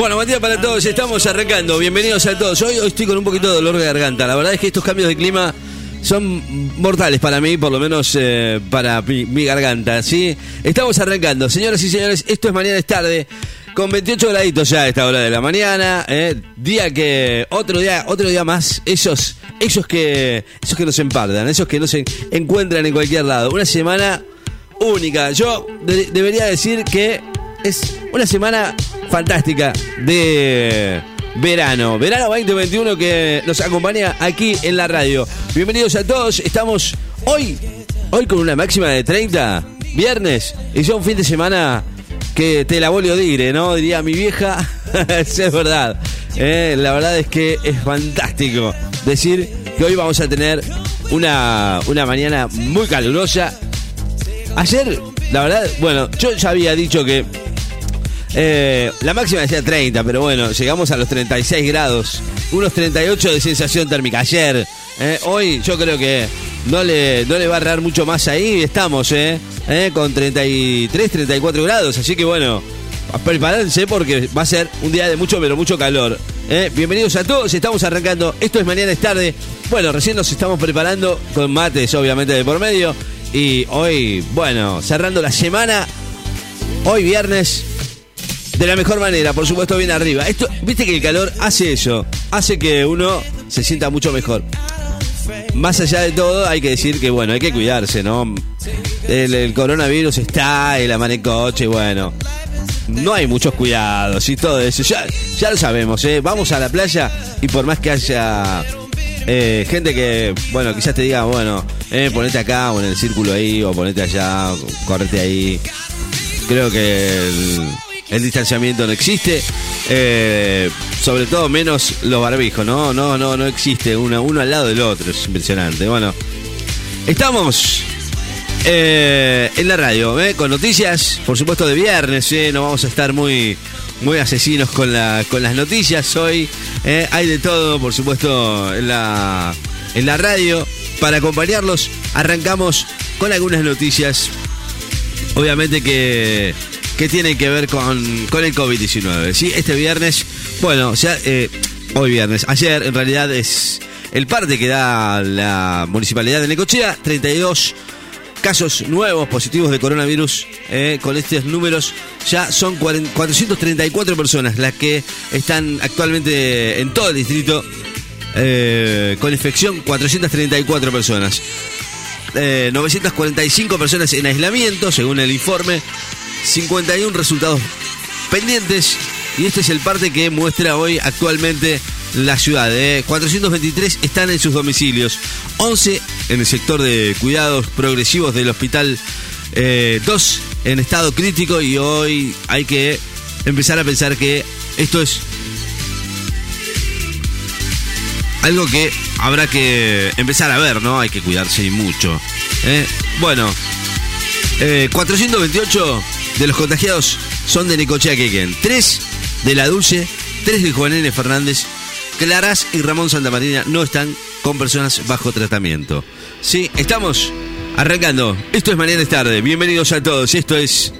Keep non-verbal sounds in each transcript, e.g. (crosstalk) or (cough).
Bueno, buen día para todos, estamos arrancando. Bienvenidos a todos. Hoy, hoy estoy con un poquito de dolor de garganta. La verdad es que estos cambios de clima son mortales para mí, por lo menos eh, para mi, garganta. ¿sí? Estamos arrancando. Señoras y señores, esto es mañana es tarde. Con 28 graditos ya a esta hora de la mañana, eh, día que otro día, otro día más, esos, esos que, esos que nos empardan, esos que no se encuentran en cualquier lado. Una semana única. Yo de- debería decir que es una semana fantástica de verano. Verano 2021 que nos acompaña aquí en la radio. Bienvenidos a todos. Estamos hoy, hoy con una máxima de 30, viernes, y ya un fin de semana que te la volio dire, ¿no? Diría mi vieja. (laughs) Es verdad. Eh, la verdad es que es fantástico decir que hoy vamos a tener una, una mañana muy calurosa. Ayer, la verdad, bueno, yo ya había dicho que eh, la máxima decía 30, pero bueno, llegamos a los 36 grados, unos 38 de sensación térmica ayer. eh, hoy yo creo que no le, no le va a errar mucho más ahí, estamos, eh, eh, con 33, 34 grados, así que bueno, prepárense porque va a ser un día de mucho, pero mucho calor. eh. Bienvenidos a todos, estamos arrancando, esto es mañana es tarde. Bueno, recién nos estamos preparando con mates, obviamente, de por medio. Y hoy, bueno, cerrando la semana, hoy viernes, de la mejor manera, por supuesto, bien arriba. Esto, viste que el calor hace eso, hace que uno se sienta mucho mejor. Más allá de todo, hay que decir que, bueno, hay que cuidarse, ¿no? El, coronavirus está, el amanecoche, bueno. No hay muchos cuidados y todo eso. Ya, lo sabemos, ¿eh? Vamos a la playa y por más que haya eh, gente que, bueno, quizás te diga, bueno, eh, ponete acá o en el círculo ahí o ponete allá, o correte ahí. Creo que el distanciamiento no existe. eh, sobre todo menos los barbijos, ¿no? No, no, no existe uno, al lado del otro. Es impresionante. Bueno, estamos eh, en la radio, ¿eh? con noticias, por supuesto, de viernes. No vamos a estar muy, muy asesinos con, la, con las noticias hoy. Hay de todo, por supuesto, en la, en la radio. Para acompañarlos, arrancamos con algunas noticias, obviamente que, que tienen que ver con, con el COVID-19. ¿sí? Este viernes, bueno, ya, eh, hoy viernes, ayer en realidad es el parte que da la municipalidad de Necochea, 32 casos nuevos positivos de coronavirus. eh, con estos números ya son 40 434 personas las que están actualmente en todo el distrito eh, con infección, 434 personas. Eh, 945 personas en aislamiento, según el informe. 51 resultados pendientes. Y este es el parte que muestra hoy actualmente la ciudad. eh. 423 están en sus domicilios. 11 en el sector de cuidados progresivos del hospital. 2 en estado crítico. Y hoy hay que empezar a pensar que esto es algo que habrá que empezar a ver, ¿no? Hay que cuidarse y mucho. ¿eh? Bueno, eh, 428 de los contagiados son de Necochea Quequén. 3 de La Dulce, 3 de Juan N. Fernández, Claras y Ramón Santamarina no están con personas bajo tratamiento. Sí, estamos arrancando. Esto es Mañana es Tarde. Bienvenidos a todos. Esto es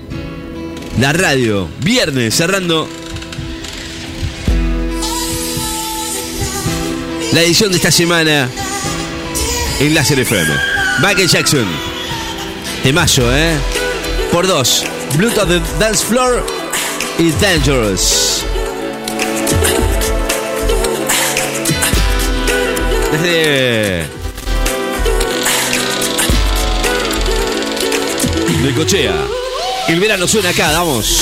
la radio. Viernes, cerrando la edición de esta semana en Láser FM. Michael Jackson. Temazo, ¿eh? Por dos. Bluetooth de Dance Floor y Dangerous. Desde. Necochea. El verano suena acá, vamos.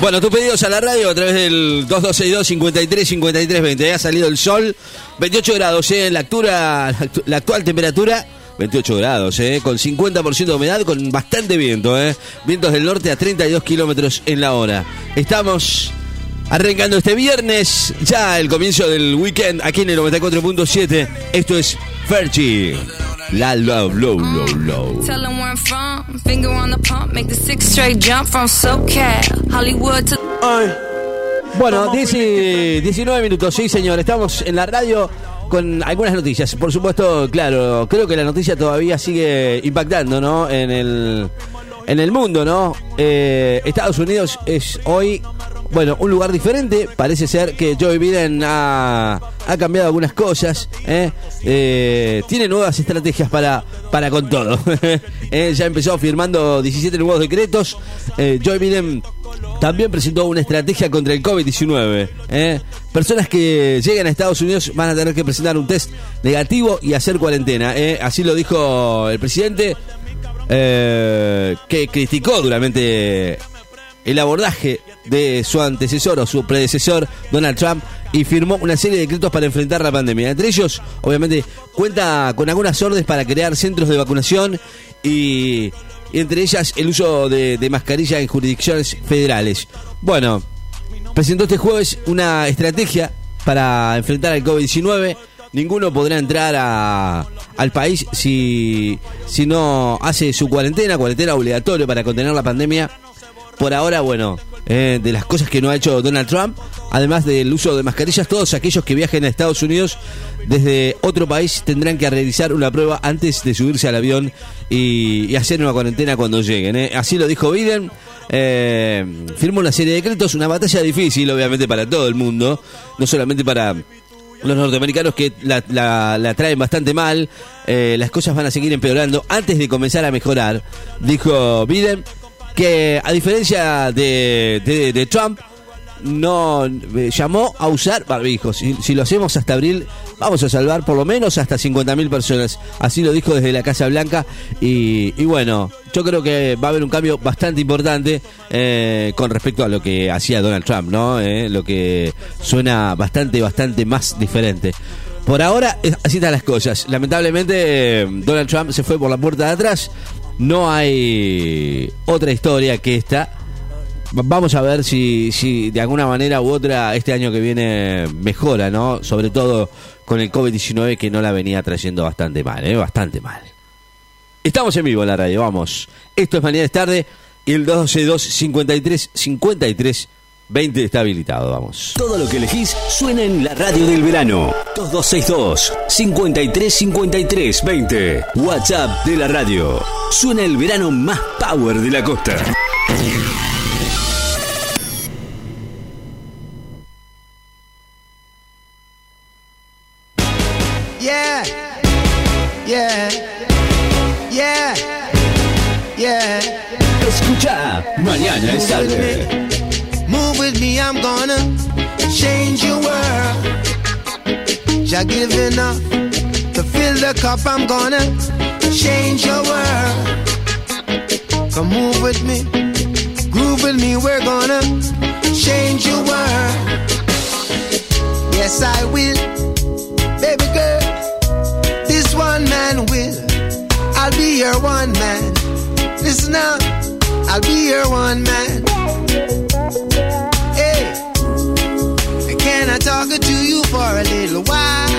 Bueno, tus pedidos a la radio a través del 2262 53 53 20. Ha salido el sol, 28 grados, ¿eh? la, actu- la actual temperatura, 28 grados, ¿eh? con 50% de humedad, con bastante viento, ¿eh? vientos del norte a 32 kilómetros en la hora. Estamos arrancando este viernes, ya el comienzo del weekend aquí en el 94.7. Esto es Fergie. La low, low, low, low. Tell them where I'm from. Finger on the pump, make the six straight jump from SoCal, Hollywood to. Bueno, 10 y 19 minutos, sí señor, estamos en la radio con algunas noticias. Por supuesto, claro, creo que la noticia todavía sigue impactando, ¿no? En el, en el mundo, ¿no? Eh, Estados Unidos es hoy, bueno, un lugar diferente. Parece ser que Joe Biden ha, cambiado algunas cosas. ¿eh? Eh, tiene nuevas estrategias para, para con todo. (laughs) Eh, ya empezó firmando 17 nuevos decretos. Eh, Joe Biden también presentó una estrategia contra el COVID-19. ¿eh? Personas que lleguen a Estados Unidos van a tener que presentar un test negativo y hacer cuarentena. Así lo dijo el presidente, que criticó duramente el abordaje de su antecesor o su predecesor, Donald Trump, y firmó una serie de decretos para enfrentar la pandemia. Entre ellos, obviamente, cuenta con algunas órdenes para crear centros de vacunación y, entre ellas el uso de, de mascarilla en jurisdicciones federales. Bueno, presentó este jueves una estrategia para enfrentar al COVID-19. Ninguno podrá entrar al país si, si no hace su cuarentena, cuarentena obligatoria para contener la pandemia. Por ahora, bueno, eh, de las cosas que no ha hecho Donald Trump, además del uso de mascarillas, todos aquellos que viajen a Estados Unidos desde otro país tendrán que realizar una prueba antes de subirse al avión y, hacer una cuarentena cuando lleguen. eh. Así lo dijo Biden. Eh, firmó una serie de decretos, una batalla difícil, obviamente, para todo el mundo, no solamente para los norteamericanos que la, traen bastante mal, las cosas van a seguir empeorando antes de comenzar a mejorar, dijo Biden, que a diferencia de, de- Trump, no eh, llamó a usar barbijos. Si, si lo hacemos hasta abril, vamos a salvar por lo menos hasta 50.000 personas. Así lo dijo desde la Casa Blanca. Y, bueno, yo creo que va a haber un cambio bastante importante eh, con respecto a lo que hacía Donald Trump, ¿no? Eh, lo que suena bastante, bastante más diferente. Por ahora, así están las cosas. Lamentablemente, Donald Trump se fue por la puerta de atrás. No hay otra historia que esta. Va- Vamos a ver si, si de alguna manera u otra este año que viene mejora, ¿no? Sobre todo con el COVID-19 que no la venía trayendo bastante mal, ¿eh? Bastante mal. Estamos en vivo en la radio, vamos. Esto es Mañana es Tarde y el 212 53 53 20 está habilitado, vamos. Todo lo que elegís suena en la radio del verano. 2262 53 53 20. WhatsApp de la radio. Suena el verano más power de la costa. Yeah, yeah, yeah, yeah. Escucha, mañana es tarde. Me, I'm gonna change your world. Jah give up to fill the cup, I'm gonna change your world. Come move with me, groove with me, we're gonna change your world. Yes, I will, baby girl. This one man will. I'll be your one man. Listen up, I'll be your one man. Can I talk to you for a little while?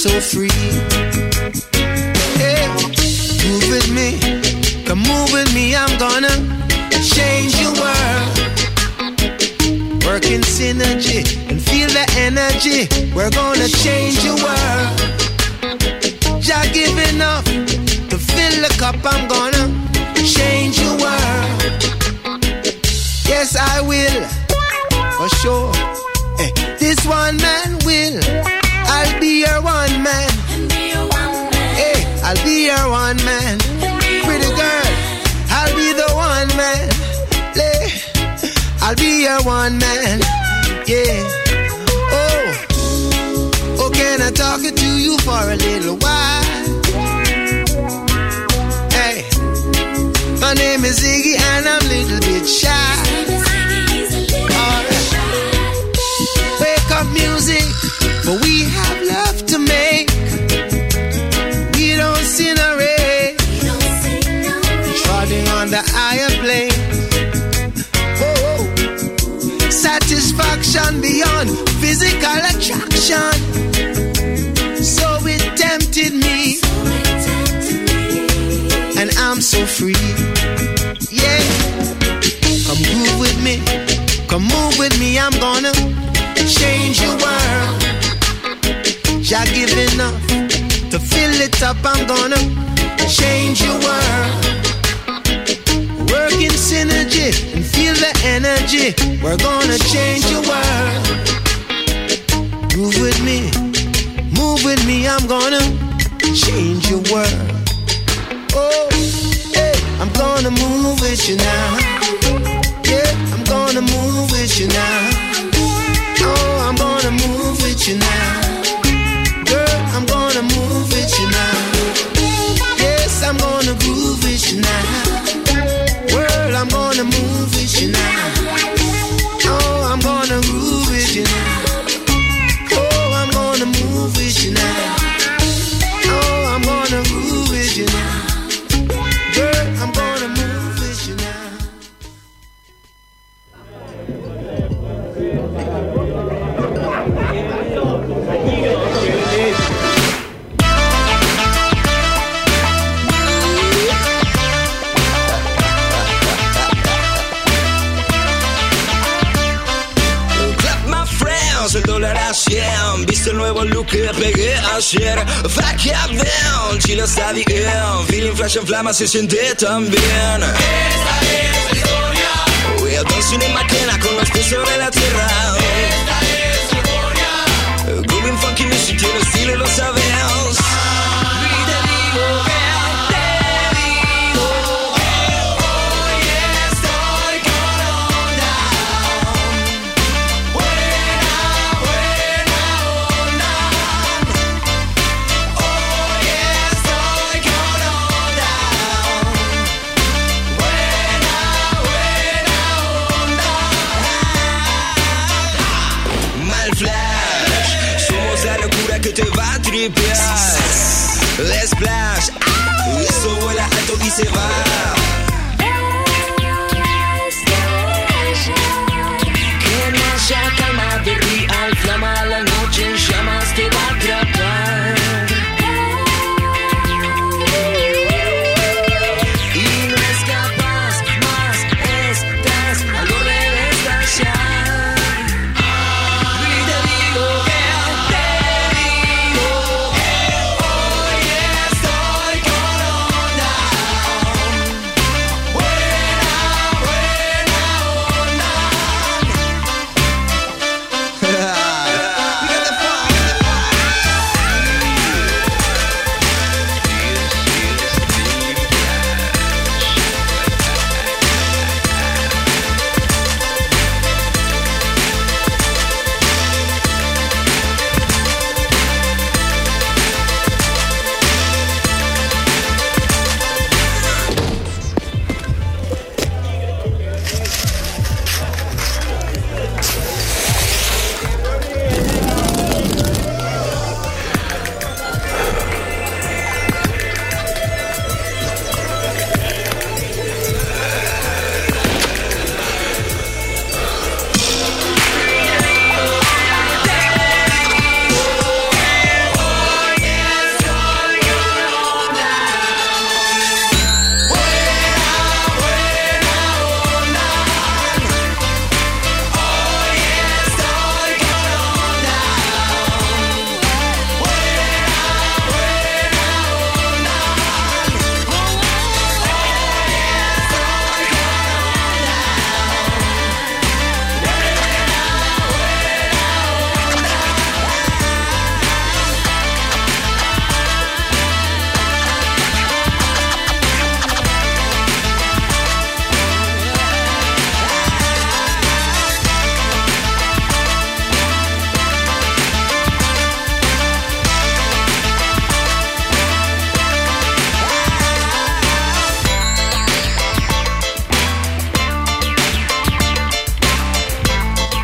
So free. Hey, move with me. Come move with me. I'm gonna change your world. Work in synergy and feel the energy. We're gonna change your world. Jah give enough to fill the cup. I'm gonna change your world. Yes, I will, for sure. Eh, this one man will. Be your one man. Hey, I'll be your one man. Pretty girl, I'll be the one man. Lay, I'll be your one man. Yeah. Oh, oh, can I talk to you for a little while? Hey, my name is Iggy beyond physical attraction. So it tempted me, and I'm so free. Yeah, come move with me, come move with me. I'm gonna change your world. Jah give enough to fill it up. I'm gonna change your world. In synergy and feel the energy. We're gonna change your world. Move with me, move with me. I'm gonna change your world. Oh, hey, I'm gonna move with you now. Yeah, I'm gonna move with you now. Oh, I'm gonna move with you now. Girl, I'm gonna move with you now. Yes, I'm gonna groove with you now. World, I'm gonna que pegué ayer. Fuck Feeling flash en Esta es la Voy a en máquina con los pies sobre la tierra. Esta es la historia. Funky estilo lo sabes Let's splash Ah,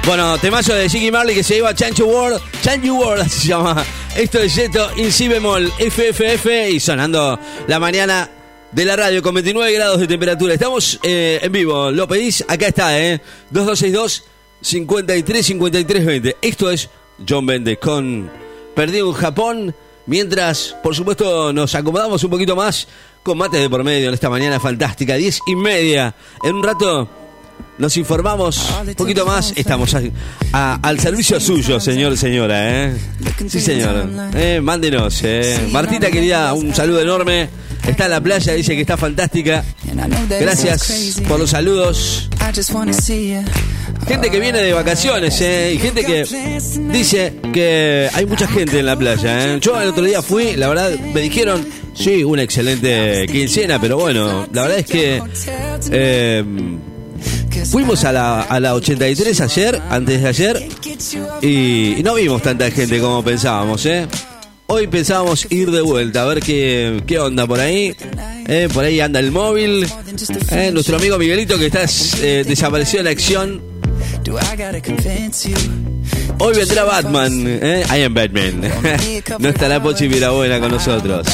Bueno, temazo de Jiggy Marley que se lleva Chancho World. Chancho World (laughs) se llama. Esto es Yeto in si bemol FFF y sonando la mañana de la radio con 29 grados de temperatura. Estamos eh, en vivo. Lo pedís, acá está, ¿eh? 2262 53 53 20. Esto es John Bende con Perdido en Japón Mientras, por supuesto, nos acomodamos un poquito más con mates de por medio en esta mañana fantástica, diez y media. En un rato nos informamos un poquito más. Estamos al servicio suyo, señor, señora. ¿eh? Sí, señor. Eh, mándenos. Eh. Martita, querida, un saludo enorme. Está en la playa, dice que está fantástica. Gracias por los saludos. Gente que viene de vacaciones, ¿eh? Y gente que dice que hay mucha gente en la playa, ¿eh? Yo el otro día fui, la verdad, me dijeron, sí, una excelente quincena, pero bueno, la verdad es que eh, fuimos a la, a la 83 ayer, antes de ayer, y, no vimos tanta gente como pensábamos, ¿eh? Hoy pensábamos ir de vuelta, a ver qué, qué onda por ahí. ¿eh? Por ahí anda el móvil. ¿eh? Nuestro amigo Miguelito que está eh, desaparecido en la acción. Hoy vendrá Batman. ¿eh? I am Batman. (laughs) no estará Pochi Mirabuena con nosotros.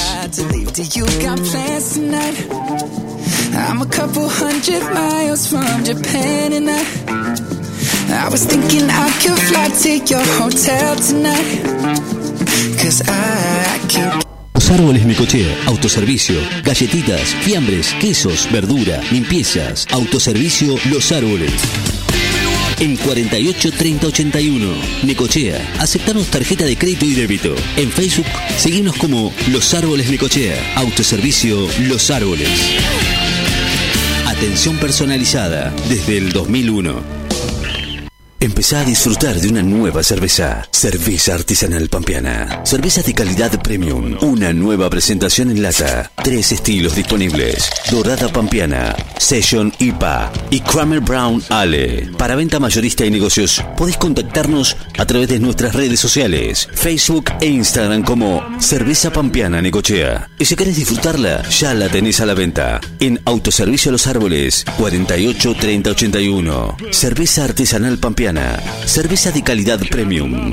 I'm a couple hundred miles from Japan and I was thinking I could fly to your hotel tonight Los árboles Necochea, autoservicio, galletitas, fiambres, quesos, verdura, limpiezas, autoservicio Los Árboles. En 48 30 81, Necochea, aceptamos tarjeta de crédito y débito. En Facebook, seguimos como Los Árboles Necochea, autoservicio Los Árboles. Atención personalizada desde el 2001. Empezá a disfrutar de una nueva cerveza. Cerveza artesanal pampeana. Cerveza de calidad premium. Una nueva presentación en lata. Tres estilos disponibles. Dorada pampeana, Session IPA y Kramer Brown Ale. Para venta mayorista y negocios, podés contactarnos a través de nuestras redes sociales, Facebook e Instagram como Cerveza Pampeana Necochea. Y si querés disfrutarla, ya la tenés a la venta. En Autoservicio Los Árboles, 48 30 81. Cerveza artesanal pampeana. Cerveza de calidad premium.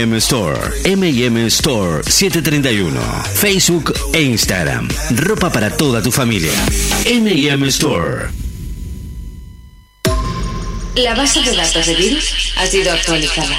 Store. M&M Store 731. Facebook e Instagram. Ropa para toda tu familia. M&M Store. La base de datos de virus ha sido actualizada.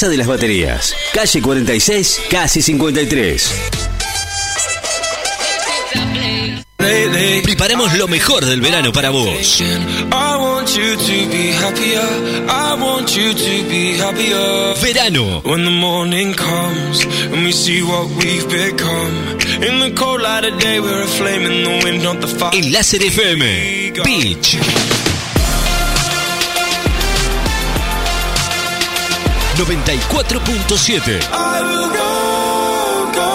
de las Baterías, calle 46, casi 53. Preparemos lo mejor del verano para vos. I want you to be happier. I want you to be happier. Verano. When the morning 94.7. I will go, go,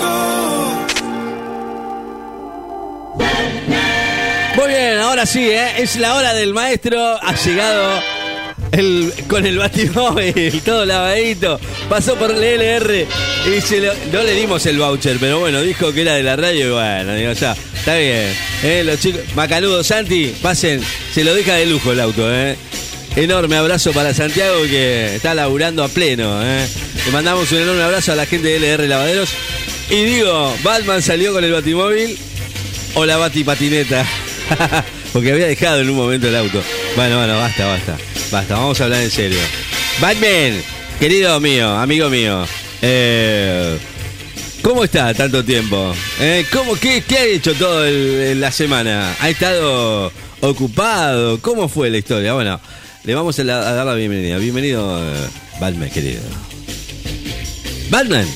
go. Muy bien, ahora sí, ¿eh? es la hora del maestro. Ha llegado el, con el batimóvil, (laughs) todo lavadito, pasó por el LR y se no le dimos el voucher, pero bueno, dijo que era de la radio y bueno, digo, ya, está bien. Eh, los chicos, Macanudo, Santi, pasen, se lo deja de lujo el auto, eh. Enorme abrazo para Santiago que está laburando a pleno, eh. Le mandamos un enorme abrazo a la gente de LR Lavaderos. Y digo, Batman salió con el batimóvil o la batipatineta. (laughs) Porque había dejado en un momento el auto. Bueno, bueno, basta, basta. Basta, vamos a hablar en serio. Batman, querido mío, amigo mío. eh, ¿Cómo está tanto tiempo? Eh, ¿cómo, qué, qué ha hecho todo el- la semana? ¿Ha estado ocupado? ¿Cómo fue la historia? Bueno, le vamos a, dar la bienvenida. Bienvenido, eh, Batman, querido. Batman,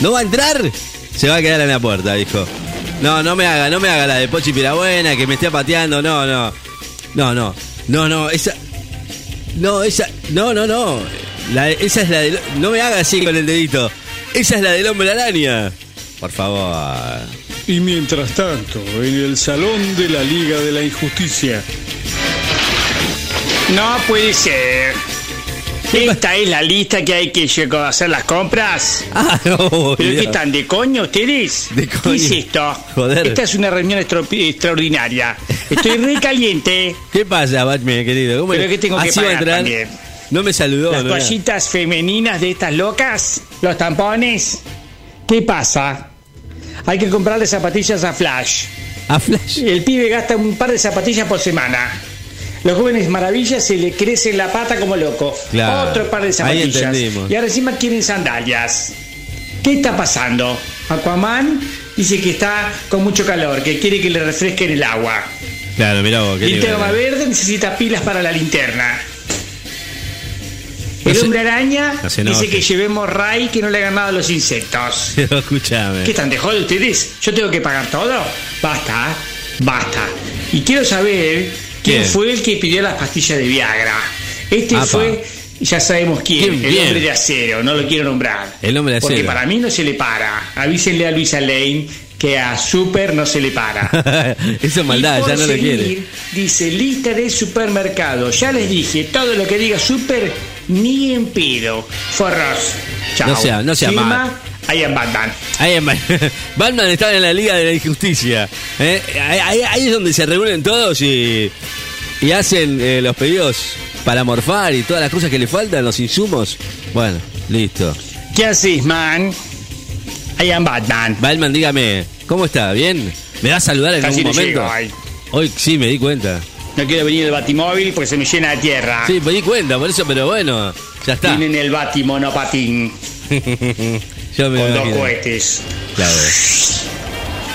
¿no va a entrar? Se va a quedar en la puerta, dijo. No, no me haga, no me haga la de Pochi Pirabuena, que me esté pateando, no, no. No, no, no, no, esa. No, esa. No, no, no. Esa es la del. No me haga así con el dedito. Esa es la del hombre araña. Por favor. Y mientras tanto, en el salón de la Liga de la Injusticia. No puede ser. Esta es la lista que hay que llegar a hacer las compras. Ah, no, ¿Pero qué están? ¿De coño ustedes? De ¿Qué coño. es esto? Joder. Esta es una reunión extraordinaria. Estoy re caliente. (laughs) ¿Qué pasa, Batman, querido? ¿Cómo Pero le- que tengo que pagar también. No me saludó. Las toallitas femeninas de estas locas, los tampones. ¿Qué pasa? Hay que comprarle zapatillas a Flash. A Flash. El pibe gasta un par de zapatillas por semana. Los jóvenes maravillas se le crece la pata como loco. Claro. Otro par de zapatillas. Y ahora encima quieren sandalias. ¿Qué está pasando? Aquaman dice que está con mucho calor, que quiere que le refresquen el agua. Claro, mirá vos, qué Linterna verde necesita pilas para la linterna. El hombre araña no dice que llevemos ray que no le hagan nada a los insectos. (laughs) Pero escúchame. ¿Qué están de joder ustedes? ¿Yo tengo que pagar todo? Basta, basta. Y quiero saber quién, ¿Quién? fue el que pidió las pastillas de Viagra. Este Apa. fue, ya sabemos quién, el hombre de acero, no lo quiero nombrar. El hombre de Porque acero. para mí no se le para. Avísenle a Luisa Lane que a Super no se le para. (laughs) Eso es maldad, ya no lo quiere. Dice lista de supermercado. Ya les dije, todo lo que diga super, ni en pedo. Forros. Chao. No sea- no sea Firma, mal. I am Batman. Ahí en Ba- (laughs) Batman estaba en la Liga de la Injusticia. ¿eh? Ahí, ahí- ahí es donde se reúnen todos y, y hacen eh, los pedidos para morfar y todas las cosas que le faltan, los insumos. Bueno, listo. ¿Qué haces, man? I am Batman. Batman, dígame, ¿cómo está? ¿Bien? ¿Me va a saludar en Casi algún momento? llego ahí. Hoy sí, me di cuenta. No quiero venir el batimóvil porque se me llena de tierra. Sí, me di cuenta, por eso, pero bueno, ya está. Tienen el batimonopatín (laughs) Yo me con dos cohetes. Claro.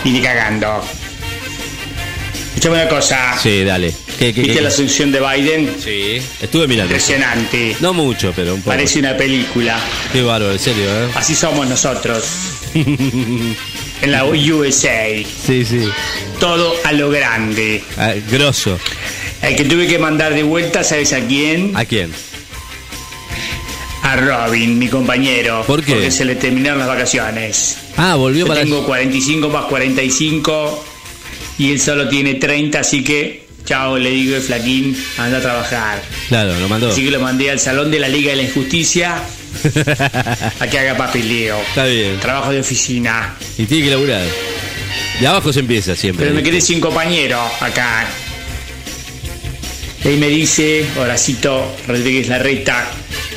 Y ni cagando. Escuchame una cosa. Sí, dale. ¿Qué, qué, ¿Viste qué? la asunción de Biden? Sí, estuve mirando. Impresionante. No mucho, pero un poco. Parece una película. Qué bárbaro, en serio, ¿eh? Así somos nosotros. (laughs) en la USA. Sí, sí. Todo a lo grande. Ah, grosso. El que tuve que mandar de vuelta, ¿sabes a quién? ¿A quién? A Robin, mi compañero. ¿Por qué? Porque se le terminaron las vacaciones. Ah, volvió Yo para. tengo 45 más 45 y él solo tiene 30, así que, chao, le digo el flaquín, anda a trabajar. Claro, lo mandó. Así que lo mandé al salón de la Liga de la Injusticia (laughs) a que haga papeleo. Está bien. Trabajo de oficina. Y tiene que laburar. De abajo se empieza siempre. Pero me quedé sin compañero acá. Él me dice, Horacito Rodríguez Larreta,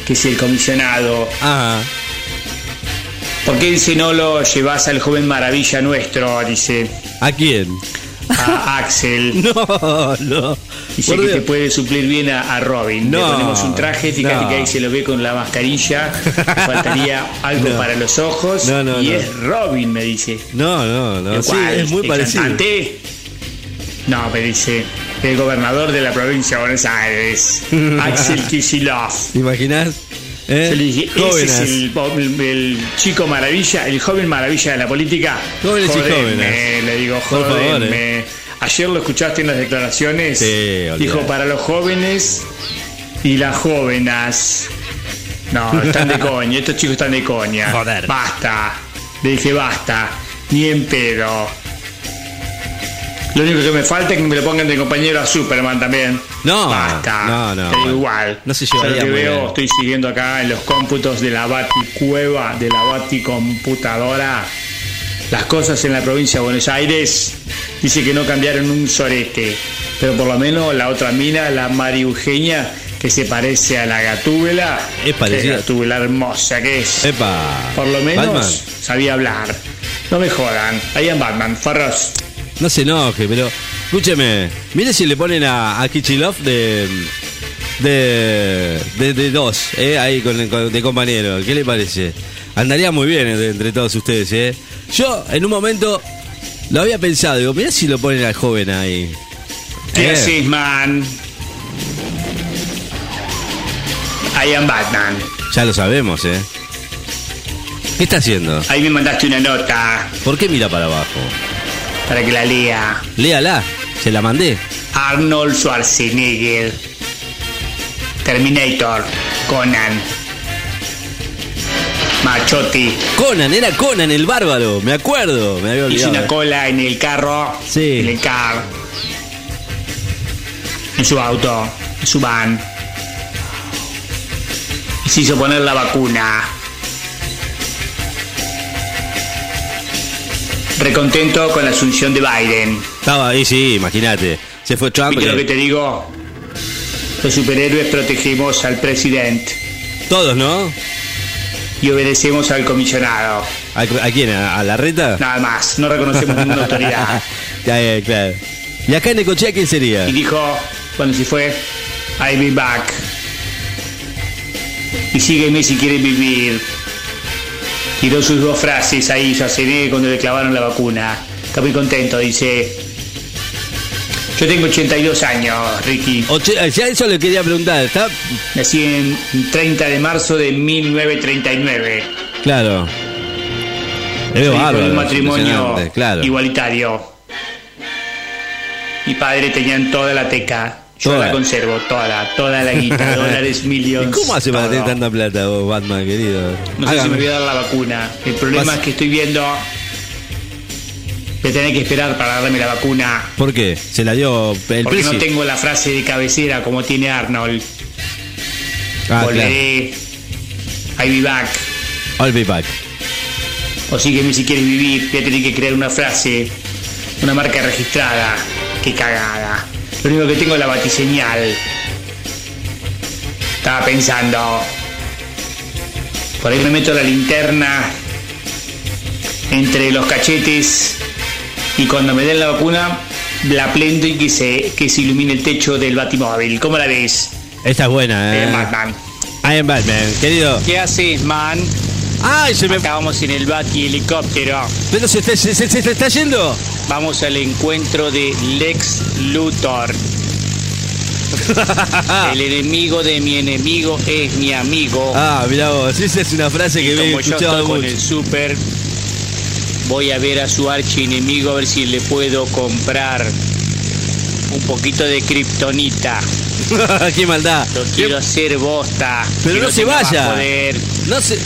que es el comisionado, Ah, ¿por qué dice no lo llevas al joven maravilla nuestro? Dice ¿a quién? a Axel. (laughs) No, no. Dice Por que Dios. te puede suplir bien a, a Robin. No, Le ponemos un traje, fíjate no. que ahí se lo ve con la mascarilla. (laughs) Faltaría algo No. para los ojos. No, no, y no. es Robin, me dice. No, no, no. Es muy ¿El parecido. cantante? No, me dice. El gobernador de la provincia de Buenos Aires, (laughs) Axel Kicillof. ¿Te imaginas? ¿Eh? Yo le dije, ese es el, el- el chico maravilla, el joven maravilla de la política. Jóvenes y jóvenes. Le digo, favor, jodenme. Ayer lo escuchaste en las declaraciones. Sí. Dijo, para los jóvenes y las jóvenes. No, están de (laughs) coña, estos chicos están de coña. Joder. Basta. Le dije, basta. Ni en pedo. Lo único que me falta es que me lo pongan de compañero a Superman también. No, Basta. no, no, igual. No se Yo llevaría lo que veo, bien. estoy siguiendo acá en los cómputos de la Baticueva, de la Baticomputadora. Las cosas en la provincia de Buenos Aires dice que no cambiaron un sorete. Pero por lo menos la otra mina, la María Eugenia, que se parece a la Gatúbela. Es parecida. Gatúbela hermosa que es. Epa. Por lo menos Batman. sabía hablar. No me jodan. Ahí en Batman, Farros. No se enoje, pero escúcheme, mire si le ponen a, a Kichilov de, de, de, de dos, eh, ahí con, con- de compañero. ¿Qué le parece? Andaría muy bien entre, entre todos ustedes, ¿eh? Yo en un momento lo había pensado, digo, mira si lo ponen al joven ahí. ¿Qué Eh, haces, man? I am Batman. Ya lo sabemos, ¿eh? ¿Qué está haciendo? Ahí me mandaste una nota ¿Por qué mira para abajo? Para que la lea. Léala, se la mandé. Arnold Schwarzenegger. Terminator. Conan. Machotti. Conan, era Conan el bárbaro, me acuerdo, me había Hizo olvidado. una cola en el carro. Sí. En el car. En su auto. En su van. Y se hizo poner la vacuna. Recontento con la asunción de Biden. Estaba ahí, sí, imagínate. Se fue Trump. ¿Viste lo que- que te digo? Los superhéroes protegemos al presidente Todos, ¿no? y obedecemos al comisionado. ¿A, a quién? ¿A, a la reta? Nada más, no reconocemos ninguna autoridad. (laughs) Ya, ya, claro. ¿Y acá en Necochea quién sería? Y dijo, cuando se fue, I'll be back. Y sígueme si quieres vivir. Tiró sus dos frases ahí, Schwarzenegger, cuando le clavaron la vacuna. Está muy contento, dice. Yo tengo 82 años, Ricky. Oche- ya eso le quería preguntar. ¿Está? Nací en 30 de marzo de 1939. Claro. Es bárbaro. un matrimonio Claro. igualitario. Mi padre tenía toda la teca. Yo Toda. la conservo, toda, toda la guita, (laughs) dólares, ¿Y millions. cómo hace para tener tanta plata vos, Batman, querido? No sé si me voy a dar la vacuna. El problema Vas- es que estoy viendo. Voy a tener que esperar para darme la vacuna. ¿Por qué? ¿Se la dio el porque no tengo la frase de cabecera como tiene Arnold. Ah, claro. Volveré. I'll be back. I'll be back. O sígueme si quieres vivir. Voy a tener que crear una frase. Una marca registrada. Qué cagada. Lo único que tengo es la batiseñal. Estaba pensando. Por ahí me meto la linterna entre los cachetes y cuando me den la vacuna la prendo y que se, que se ilumine el techo del batimóvil. ¿Cómo la ves? Esta es buena, Eh, ¿eh? Batman. I am Batman, querido. ¿Qué haces, man? ¡Ay, se me... Vamos en el bati helicóptero. ¿Pero se, se, se, se- se está yendo? Vamos al encuentro de Lex Luthor. (laughs) El enemigo de mi enemigo es mi amigo. Ah, mirá vos, esa es una frase que me he como yo escuchado estoy con mucho. el super, voy a ver a su archi enemigo a ver si le puedo comprar un poquito de kriptonita. (laughs) ¡Qué maldad! Lo quiero hacer bosta. Pero no se vaya. No se...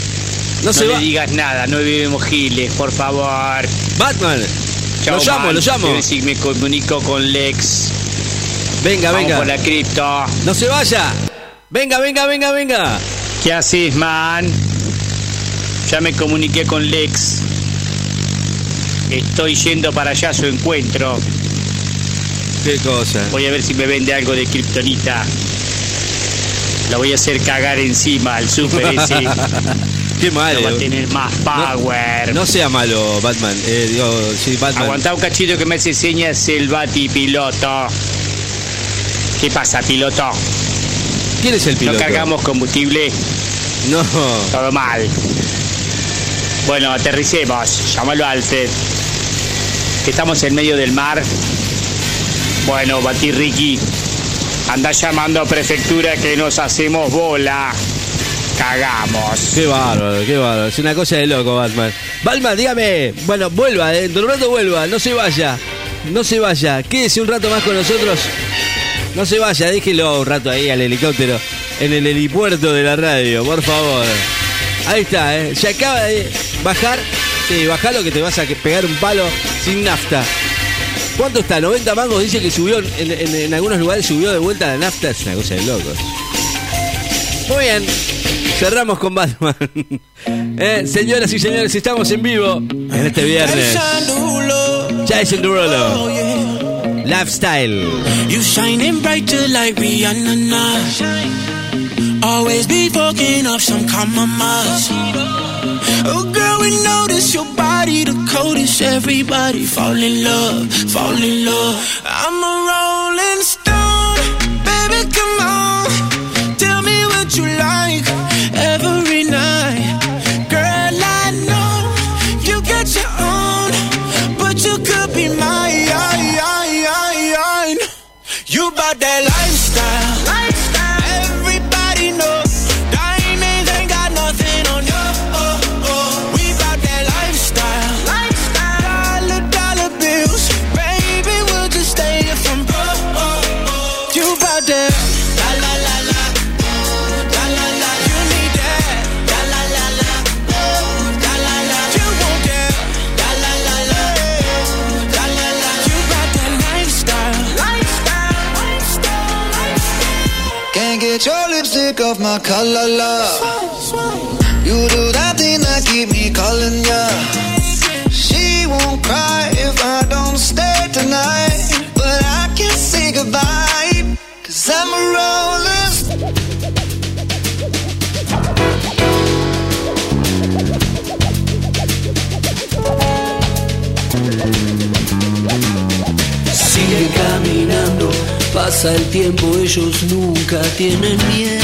No, No se le va... digas nada, no vivimos giles, por favor. Batman, Chao, lo llamo, man. lo llamo. Quiero decir, me comunico con Lex. Venga, Vamos venga. por la cripto. ¡No se vaya! ¡Venga, venga, venga, venga! ¿Qué haces, man? Ya me comuniqué con Lex. Estoy yendo para allá a su encuentro. ¡Qué cosa! Voy a ver si me vende algo de kriptonita. Lo voy a hacer cagar encima al super ese. (laughs) ¡Qué malo! No va a tener más power. No sea malo, Batman. Eh, digo, sí, Batman. Aguantá un cachito que me hace señas el bati piloto. ¿Qué pasa, piloto? ¿Quién es el piloto? No cargamos combustible. No. Todo mal. Bueno, aterricemos. Llámalo Alfred. Que estamos en medio del mar. Bueno, Bati Ricky. Anda llamando a prefectura que nos hacemos bola. Cagamos. Qué bárbaro, qué bárbaro. Es una cosa de loco, Batman. Batman, dígame. Bueno, vuelva, eh, dentro de un rato vuelva. No se vaya. No se vaya. Quédese un rato más con nosotros. No se vaya, déjelo un rato ahí al helicóptero. En el helipuerto de la radio, por favor. Ahí está, ¿eh? Se acaba de bajar. Sí, bajalo que te vas a pegar un palo sin nafta. ¿Cuánto está? 90 mangos dice que subió, en algunos lugares subió de vuelta la nafta, es una cosa de locos. Muy bien, cerramos con Batman. (laughs) Eh, señoras y señores, estamos en vivo en este viernes. Jason Derulo, Lifestyle. You shining brighter like Rihanna. Always be fucking up some compromise. Oh, girl, we notice your body the coldest. Everybody fall in love, fall in love. I'm a rolling stone, lipstick off my color, love. You do that thing that keep me calling ya. She won't cry if I don't stay tonight. Pasa el tiempo, ellos nunca tienen miedo.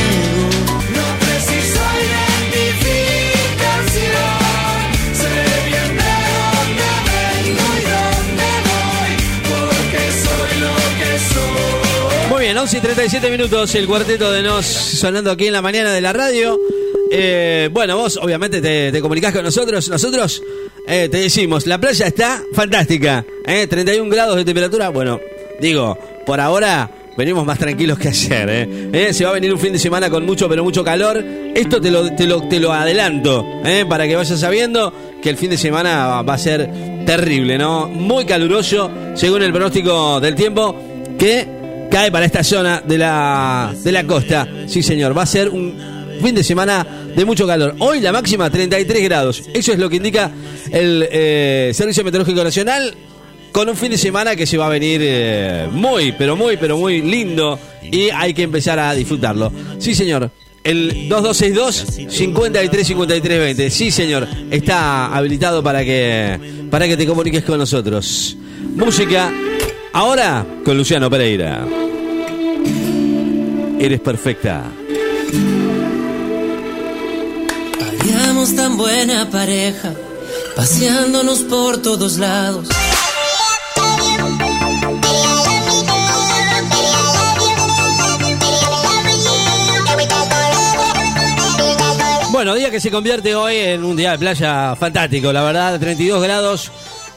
No preciso identificación. Sé bien de dónde vengo y dónde voy. Porque soy lo que soy. Muy bien, 11 y 37 minutos, el cuarteto de Nos sonando aquí en la mañana de la radio. Eh, bueno, vos obviamente te, te comunicás con nosotros. Nosotros eh, te decimos, la playa está fantástica. eh, 31 grados de temperatura. Bueno, digo, por ahora venimos más tranquilos que ayer. eh. Eh, se va a venir un fin de semana con mucho, pero mucho calor. Esto te lo, te lo, te lo adelanto, eh, para que vayas sabiendo que el fin de semana va- a ser terrible, ¿no? Muy caluroso, según el pronóstico del tiempo, que cae para esta zona de la, de la costa. Sí, señor, va a ser un fin de semana de mucho calor. Hoy la máxima 33 grados. Eso es lo que indica el eh, Servicio Meteorológico Nacional con un fin de semana que se va a venir eh, muy, pero muy, pero muy lindo y hay que empezar a disfrutarlo. Sí, señor. El 2262 535320. Sí, señor. Está habilitado para que para que te comuniques con nosotros. Música ahora con Luciano Pereira. Eres perfecta. Haríamos tan buena pareja, paseándonos por todos lados. Bueno, día que se convierte hoy en un día de playa fantástico, la verdad, 32 grados.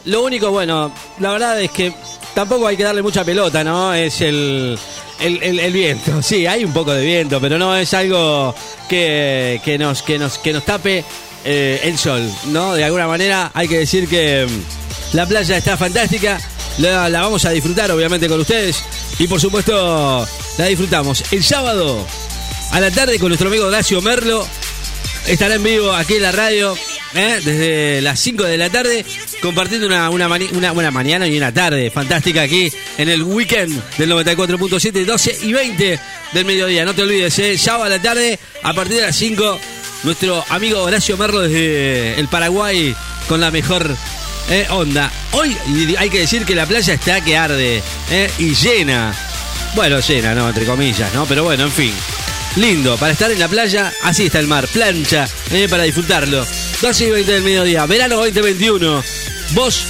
Lo único, bueno, la verdad es que tampoco hay que darle mucha pelota, ¿no? Es el, el, viento. (laughs) Sí, hay un poco de viento, pero no es algo que, que nos, que, nos, que nos tape eh, el sol, ¿no? De alguna manera hay que decir que mm, la playa está fantástica. La, la vamos a disfrutar, obviamente, con ustedes. Y por supuesto, la disfrutamos. El sábado a la tarde con nuestro amigo Horacio Merlo. Estará en vivo aquí en la radio ¿eh? desde las 5 de la tarde compartiendo una, una, mani- mañana y una tarde fantástica aquí en el weekend del 94.7, 12 y 20 del mediodía. No te olvides, ¿eh? a la tarde a partir de las 5 nuestro amigo Horacio Merlo desde el Paraguay con la mejor eh, onda. Hoy hay que decir que la playa está que arde ¿eh? y llena. Bueno, llena, ¿no? Entre comillas, ¿no? Pero bueno, en fin. Lindo, para estar en la playa, así está el mar, plancha, eh, para disfrutarlo. 12 y 20 del mediodía, verano 2021. Vos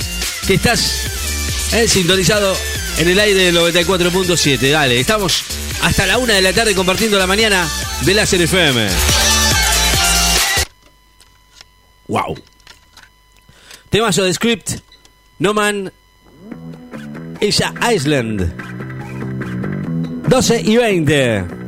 que estás eh, sintonizado en el aire del 94.7, dale, estamos hasta la una de la tarde compartiendo la mañana de Láser FM. Wow. Temazo de script, No Man, Ella Island. 12 y 20.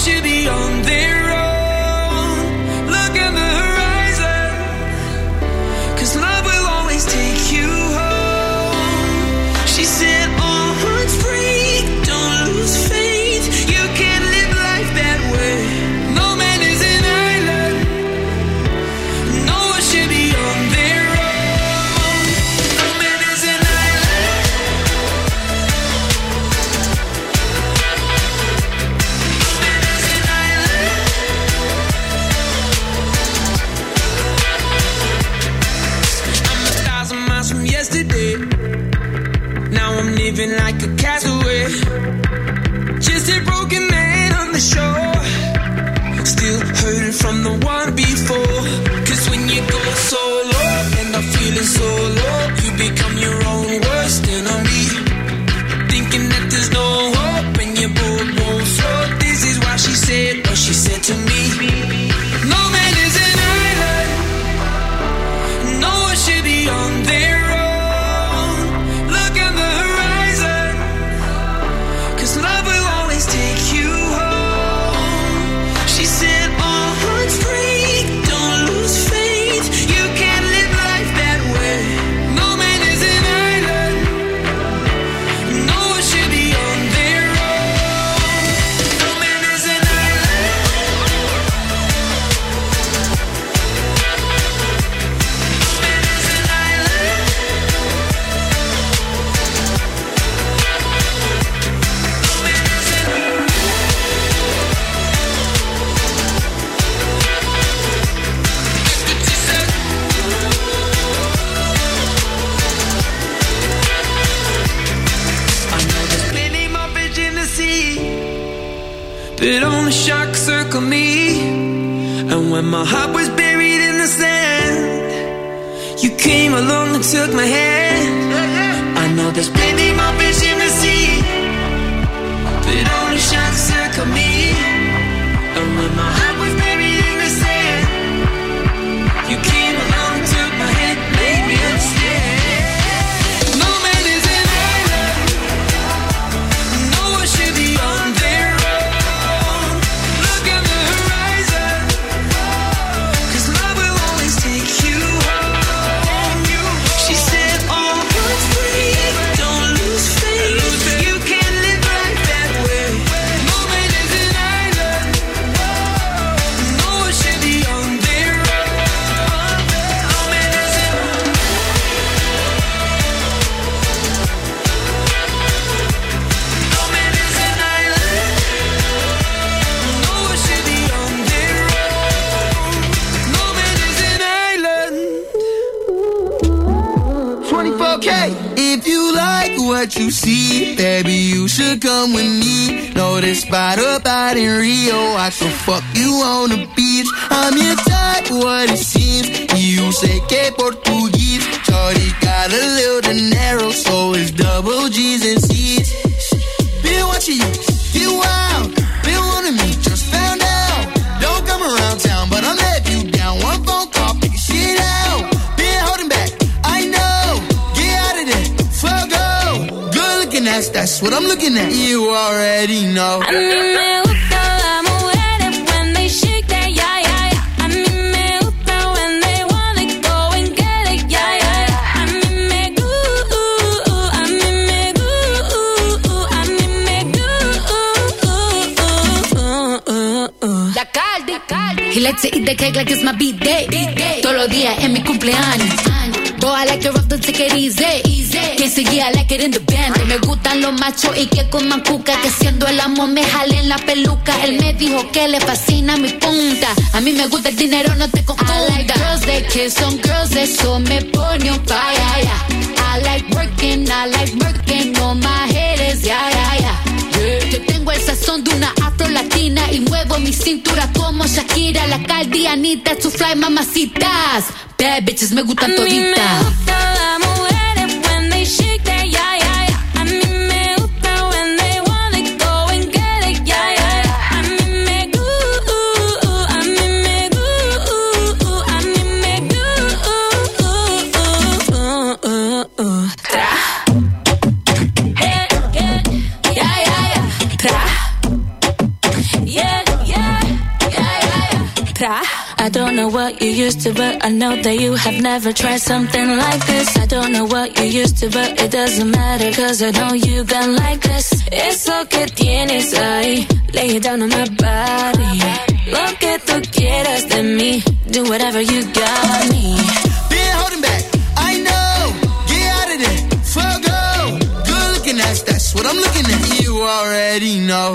should be on there. y que coman cuca, que siendo el amo me jale jalen la peluca. Él me dijo que le fascina mi punta. A mí me gusta el dinero, no te confunda. I like girls that kiss on girls, eso me pone un fire. I like working, I like working on my haters, yeah, yeah, yeah. Yo tengo el sazón de una afro latina y muevo mi cintura como Shakira, la caldianita, su fly mamacitas. Bad bitches me gustan toditas. You used to, but I know that you have never tried something like this. I don't know what you used to, but it doesn't matter, cause I know you got like this. Eso que tienes ahí, lay it down on my body. Lo que tú quieras de mí, do whatever you got me. Been holding back, I know. Get out of there, fuego. Good looking ass, that's what I'm looking at. You already know.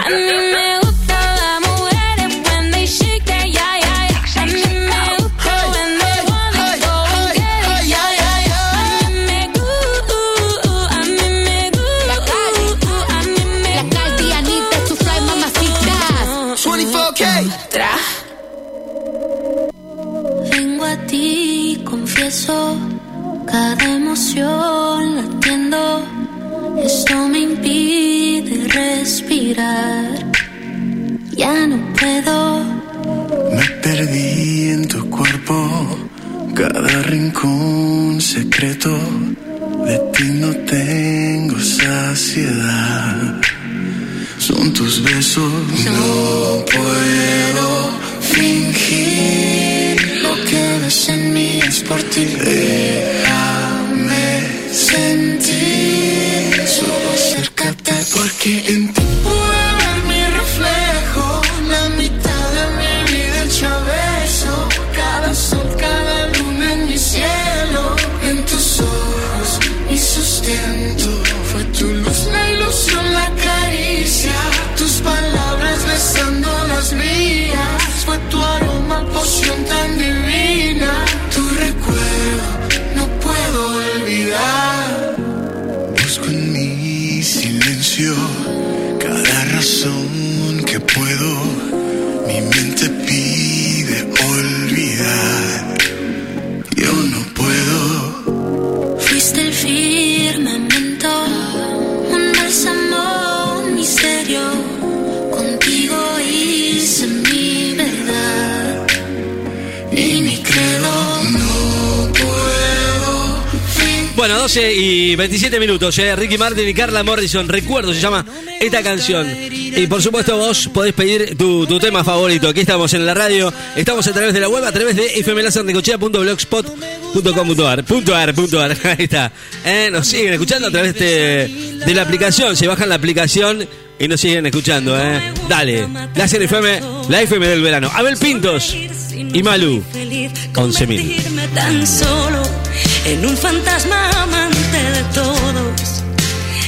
Cada emoción latiendo. Esto me impide respirar. Ya no puedo. Me perdí en tu cuerpo, cada rincón secreto. De ti no tengo saciedad. Son tus besos, no puedo fingir. Lo que ves en mí es por ti. Déjame 12 y 27 minutos, eh. Ricky Martin y Carla Morrison, recuerdo, se llama esta canción. Y por supuesto vos podés pedir tu, tu tema favorito. Aquí estamos en la radio, estamos a través de la web, a través de fmlazarnecochea.blogspot.com.ar. Punto ar, punto ar. (laughs) Ahí está. Eh, nos siguen escuchando a través de, de la aplicación. Se bajan la aplicación y nos siguen escuchando. Eh. Dale, la FM, la FM del verano. Abel Pintos y Malu. 11.000. En un fantasma amante de todos,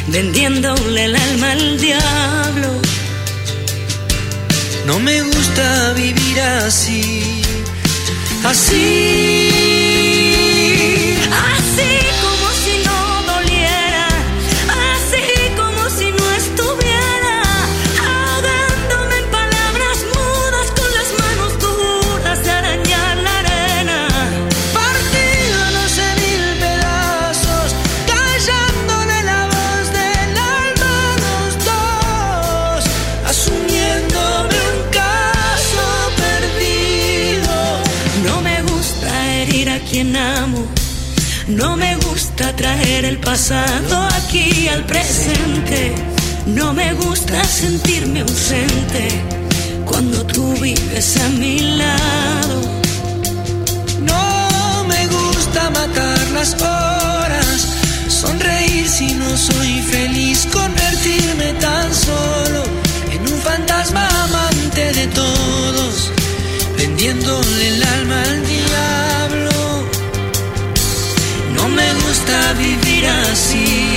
vendiéndole el alma al diablo. No me gusta vivir así, así. Quien amo. No me gusta traer el pasado aquí al presente. No me gusta sentirme ausente cuando tú vives a mi lado. No me gusta matar las horas, sonreír si no soy feliz, convertirme tan solo en un fantasma amante de todos, vendiéndole el alma al diablo. Vivir. Así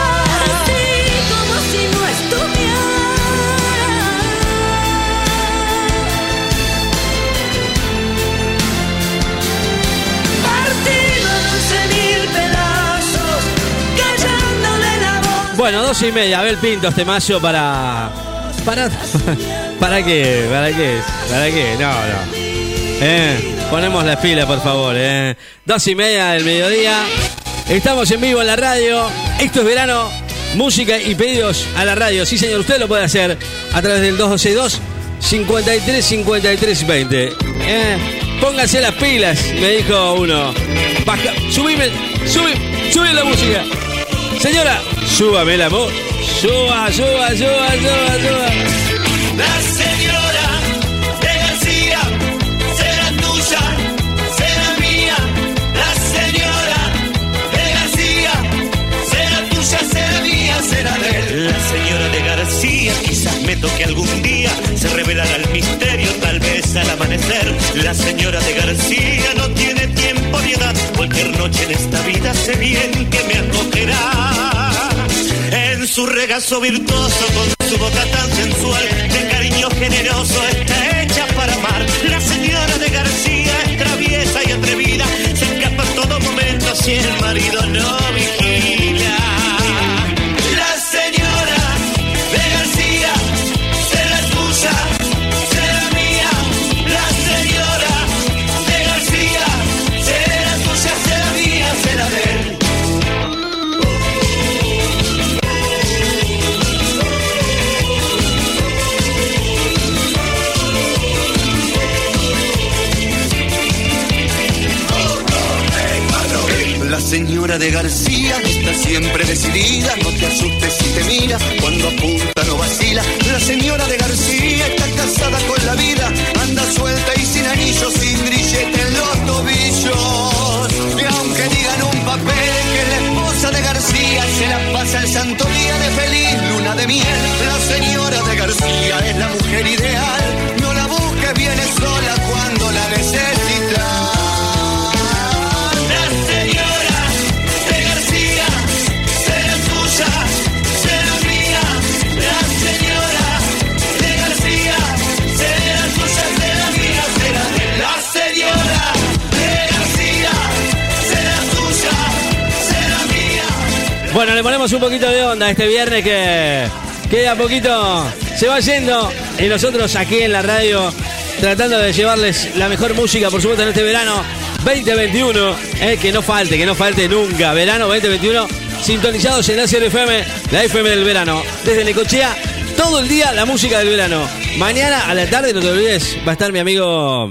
Bueno, dos y media, Abel Pinto, este mazo para. ¿Para. (laughs) ¿Para qué? ¿Para qué? ¿Para qué? No, no. Eh, ponemos las pilas, por favor. Eh. Dos y media del mediodía. Estamos en vivo en la radio. Esto es verano. Música y pedidos a la radio. Sí, señor, usted lo puede hacer a través del 2262 53 53 20. Eh, pónganse las pilas, me dijo uno. Baja, subime, subime, sube la música. Señora, súbame la voz. Suba, suba, suba, suba, suba. La señora de García será tuya, será mía. La señora de García será tuya, será mía, será de él. La señora de García quizás me toque algún día, se revelará el misterio tal vez al amanecer. La señora de García no tiene noche en esta vida sé bien que me acogerá. En su regazo virtuoso, con su boca tan sensual, de cariño generoso, está hecha para amar. La señora de García es traviesa y atrevida, se escapa en todo momento si el marido señora de García está siempre decidida, no te asustes si te mira, cuando apunta no vacila. La señora de García está casada con la vida, anda suelta y sin anillos, sin grillete en los tobillos. Y aunque digan un papel que la esposa de García se la pasa el santo día de feliz luna de miel, la señora de García es la mujer ideal, Bueno, le ponemos un poquito de onda este viernes que queda poquito, se va yendo. Y nosotros aquí en la radio tratando de llevarles la mejor música, por supuesto, en este verano 2021. eh, que no falte, que no falte nunca. Verano 2021, sintonizados en ACR FM, la FM del verano. Desde Necochea, todo el día la música del verano. Mañana a la tarde, no te olvides, va a estar mi amigo.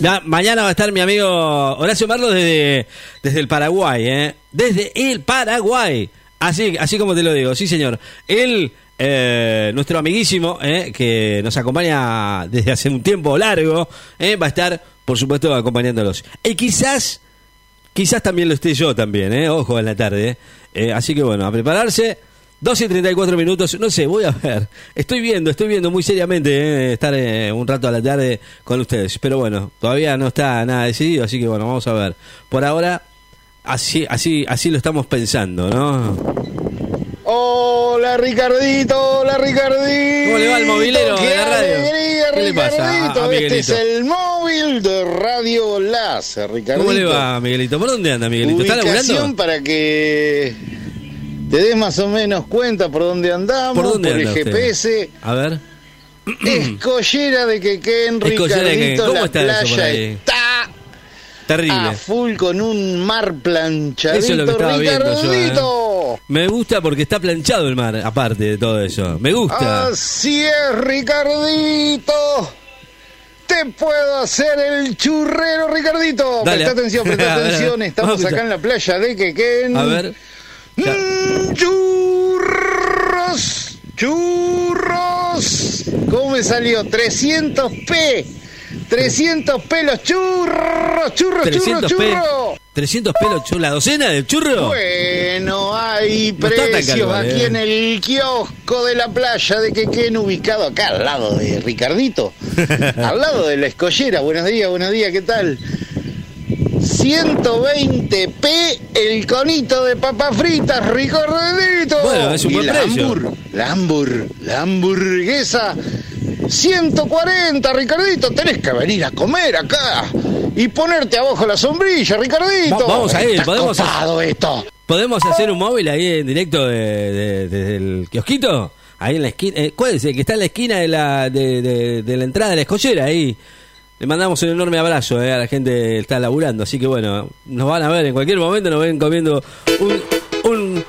La- mañana va a estar mi amigo Horacio Marlos desde, desde el Paraguay, ¿eh? Desde el Paraguay. Así, así como te lo digo, sí señor. Él, eh, nuestro amiguísimo, eh, que nos acompaña desde hace un tiempo largo, eh, va a estar, por supuesto, acompañándolos. Y quizás, quizás también lo esté yo también, eh, ojo en la tarde. eh. así que bueno, a prepararse. 12 y 34 minutos, no sé, voy a ver. Estoy viendo, estoy viendo muy seriamente eh, estar eh, un rato a la tarde con ustedes. Pero bueno, todavía no está nada decidido, así que bueno, vamos a ver. Por ahora, así, así, así lo estamos pensando, ¿no? Hola Ricardito, hola Ricardito. ¿Cómo le va el movilero de ¡Qué la radio? alegría, ¿Qué le pasa a- a Ricardito! Este es el móvil de Radio Láser, Ricardito. ¿Cómo le va, Miguelito? ¿Por dónde anda, Miguelito? ¿Está laburando? para que te des más o menos cuenta por dónde andamos, ¿Por dónde el anda usted? GPS. A ver. Escollera (clears throat) de de Quequén. Ricardito, ¿Cómo la está eso por playa ahí? está Terrible. a full con un mar planchadito, Eso es lo que estaba viendo yo. Ricardito. ¿eh? Me gusta porque está planchado el mar, aparte de todo eso. Me gusta. Así es, Ricardito. Te puedo hacer el churrero, Ricardito. Dale. Presta atención, presta (laughs) atención. Estamos acá en la playa de Quequén. A ver. Mm, churros, churros. ¿Cómo me salió? 300 P. 300 pelos churros, churros, churros, 300 pe- churros. 300 pelos, chu- la docena del churro. Bueno, Hay No precios caro, aquí eh. en el kiosco de la playa de Quequén, ubicado acá al lado de Ricardito, (laughs) al lado de la escollera. Buenos días, buenos días, ¿qué tal? 120p el conito de papas fritas, Ricardito. Bueno, es un Y buen la precio. hambur- la hambur, la hamburguesa 140, Ricardito. Tenés que venir a comer acá y ponerte abajo la sombrilla, Ricardito. Va- vamos a ir, podemos copado esto. ¿Podemos hacer un móvil ahí en directo de- de- desde el kiosquito? Ahí en la esquina. eh, ¿Cuál es? El que está en la esquina de la, de la entrada de la escollera, ahí. Le mandamos un enorme abrazo eh, a la gente que está laburando. Así que bueno, nos van a ver en cualquier momento. Nos ven comiendo un, un,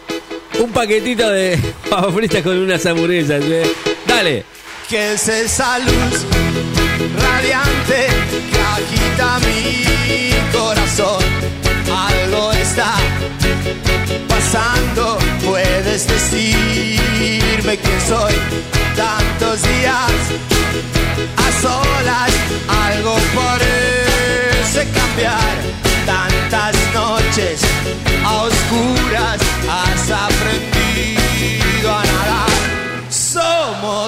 un paquetito de (laughs) papas fritas con unas hamburguesas. eh. Dale. Que es esa luz radiante que agita mi corazón. Algo está pasando, puedes decirme quién soy. Tantos días a solas, algo parece cambiar. Tantas noches a oscuras has aprendido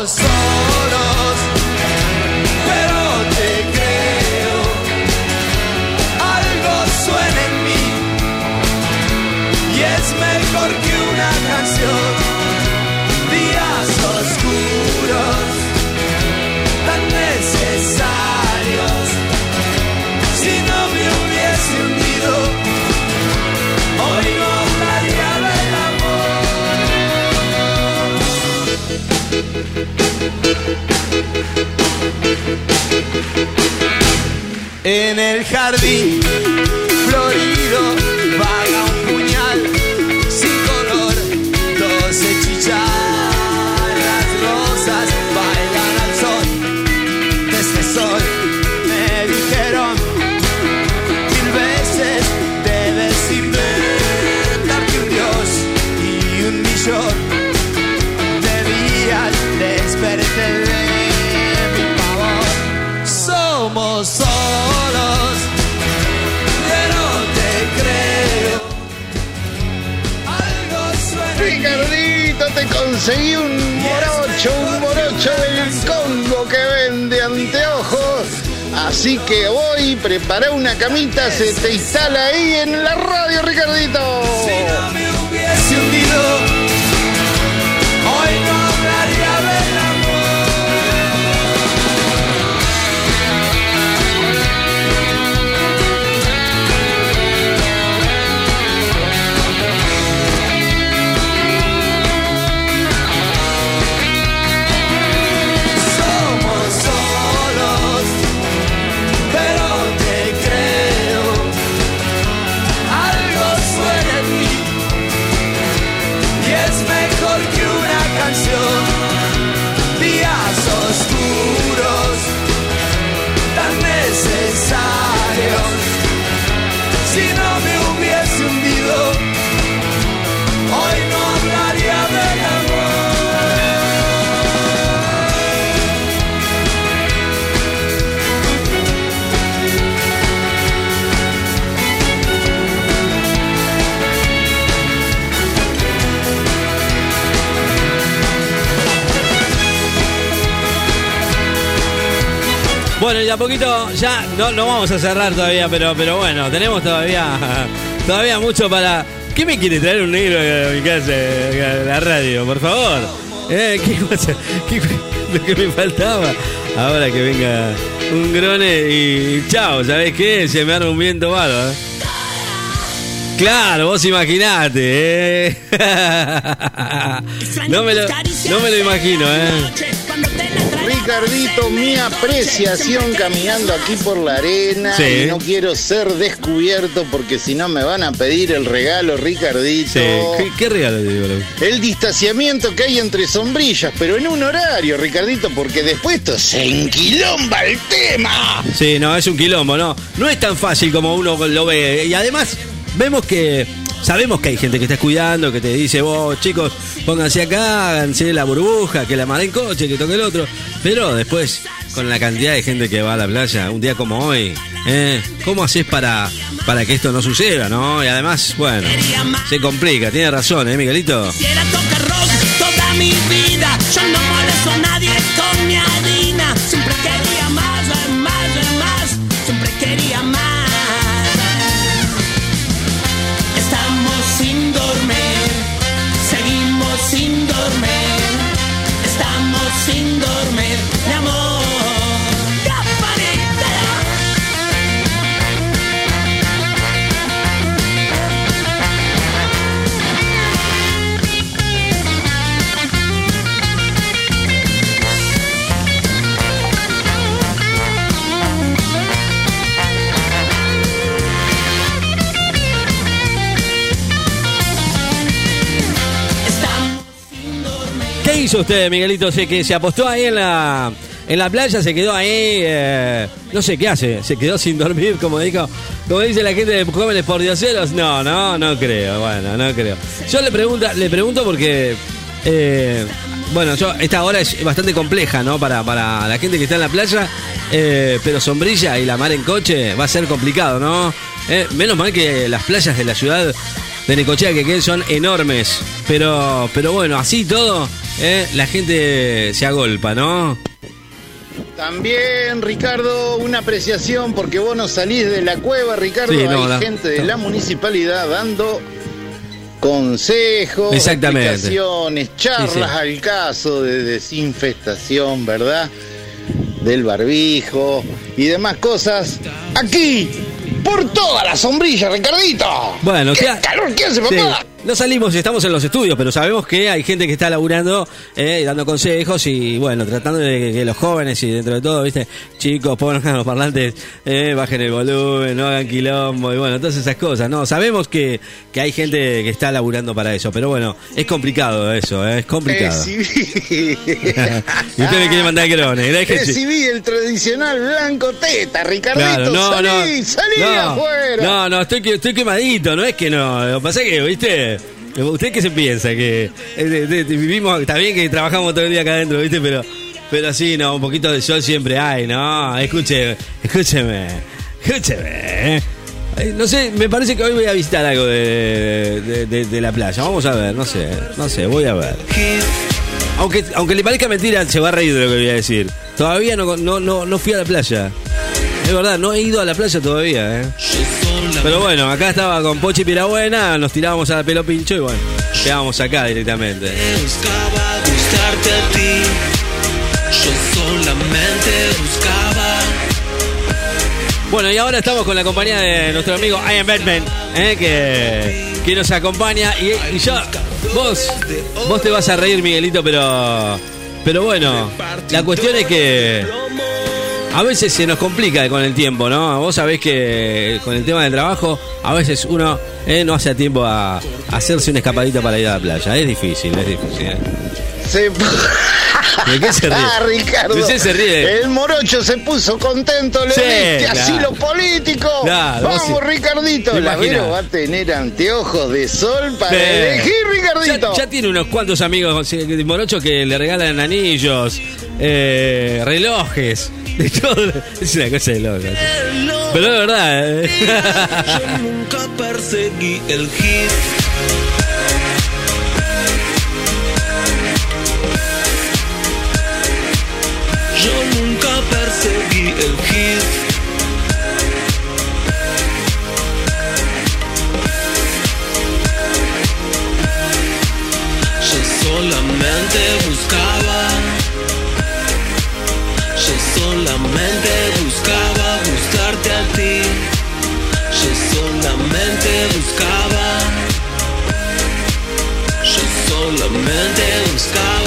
solos, En el jardín conseguí un morocho, un morocho del Congo que vende anteojos. Así que hoy prepara una camita, se te instala ahí en la radio, Ricardito. hundido, Bueno, y a poquito ya no, no vamos a cerrar todavía, pero, pero bueno, tenemos todavía (laughs) todavía mucho para. ¿Qué me quiere traer un negro a mi casa, a la radio? Por favor. Eh, ¿Qué (laughs) cosa? ¿Qué- lo que me faltaba? Ahora que venga un grone y chao, ¿sabés qué? Se me arma un viento bárbaro. ¿eh? Claro, vos imaginate, ¿eh? (laughs) No me lo, no me lo imagino, ¿eh? Ricardito, mi apreciación caminando aquí por la arena. Sí. Y no quiero ser descubierto porque si no me van a pedir el regalo, Ricardito. Sí. ¿Qué, qué regalo te digo? El distanciamiento que hay entre sombrillas, pero en un horario, Ricardito, porque después esto se enquilomba el tema. Sí, no, es un quilombo, no. No es tan fácil como uno lo ve. Y además, vemos que. Sabemos que hay gente que está cuidando, que te dice, vos chicos, pónganse acá, háganse la burbuja, que la mare en coche, que toque el otro. Pero después, con la cantidad de gente que va a la playa, un día como hoy, ¿eh? ¿cómo haces para, para que esto no suceda, ¿no? Y además, bueno, se complica, tiene razón, ¿eh, Miguelito? Quisiera tocar rock toda mi vida. Yo no molesto a nadie hizo usted, Miguelito? ¿Se, que se apostó ahí en la, en la playa? ¿Se quedó ahí? eh, no sé qué hace. ¿Se quedó sin dormir, como dijo? Como dice la gente de jóvenes por dioseros? No, no, no creo. Bueno, no creo. Yo le, pregunta, le pregunto porque... eh, bueno, yo, esta hora es bastante compleja, ¿no? Para, para la gente que está en la playa, eh, pero sombrilla y la mar en coche va a ser complicado, ¿no? Menos mal que las playas de la ciudad de Necochea que queden son enormes, pero, pero bueno, así todo, eh, la gente se agolpa, ¿no? También, Ricardo, una apreciación porque vos no salís de la cueva, Ricardo. Sí, no, Hay la- gente de la municipalidad dando consejos, explicaciones, charlas Sí, sí. al caso de desinfestación, ¿verdad? Del barbijo y demás cosas. Aquí, por toda la sombrilla, Ricardito. Bueno, ¿Qué ¿qué ha- calor que hace, papá? No salimos, estamos en los estudios, pero sabemos que hay gente que está laburando, eh, dando consejos y bueno, tratando de que, que los jóvenes y dentro de todo, viste, chicos, pongan los parlantes, eh, bajen el volumen, no hagan quilombo y bueno, todas esas cosas, ¿no? Sabemos que, que hay gente que está laburando para eso, pero bueno, es complicado eso, eh, es complicado. (laughs) Y usted me quiere mandar crones. Recibí el tradicional blanco teta, Ricardito. Claro, no, salí, no. salí no, afuera. No, no, estoy, estoy quemadito, no es que no. Lo que pasa es que, viste, ¿usted qué se piensa? Que eh, vivimos, está bien que trabajamos todo el día acá adentro, viste, pero, pero sí, no, un poquito de sol siempre hay, ¿no? Escúcheme, escúcheme. Eh, No sé, me parece que hoy voy a visitar algo de- de la playa. Vamos a ver, no sé, no sé, voy a ver. Aunque, aunque le parezca mentira, se va a reír de lo que voy a decir. Todavía no, no, no, no fui a la playa. Es verdad, no he ido a la playa todavía, ¿eh? Pero bueno, acá estaba con Pochi Pirabuena, nos tirábamos a la pelo pincho y bueno, quedábamos acá directamente. buscaba. Yo buscaba. Bueno, y ahora estamos con la compañía de nuestro amigo Ian Batman, ¿eh? que, que nos acompaña. Y, y yo, vos, vos te vas a reír, Miguelito, pero, pero bueno, la cuestión es que a veces se nos complica con el tiempo, ¿no? Vos sabés que con el tema del trabajo, a veces uno eh, no hace tiempo a, a hacerse una escapadita para ir a la playa. Es difícil, es difícil. ¿eh? Se... ¿De qué se (laughs) ríe? Ah, Ricardo. ¿De qué se ríe? El morocho se puso contento, le Sí, diste claro. asilo político. Claro, Vamos, sí. Ricardito. ¿Te La? Vero va a tener anteojos de sol para Sí. elegir, Ricardito. Ya, ya tiene unos cuantos amigos eh, de Morocho que le regalan anillos, eh, relojes, de todo. Es una cosa de loca. Pero es verdad. eh. Yo nunca perseguí el hit. Yo nunca perseguí el hit. Yo solamente solamente buscaba gustarte a ti. Yo solamente buscaba. Yo solamente buscaba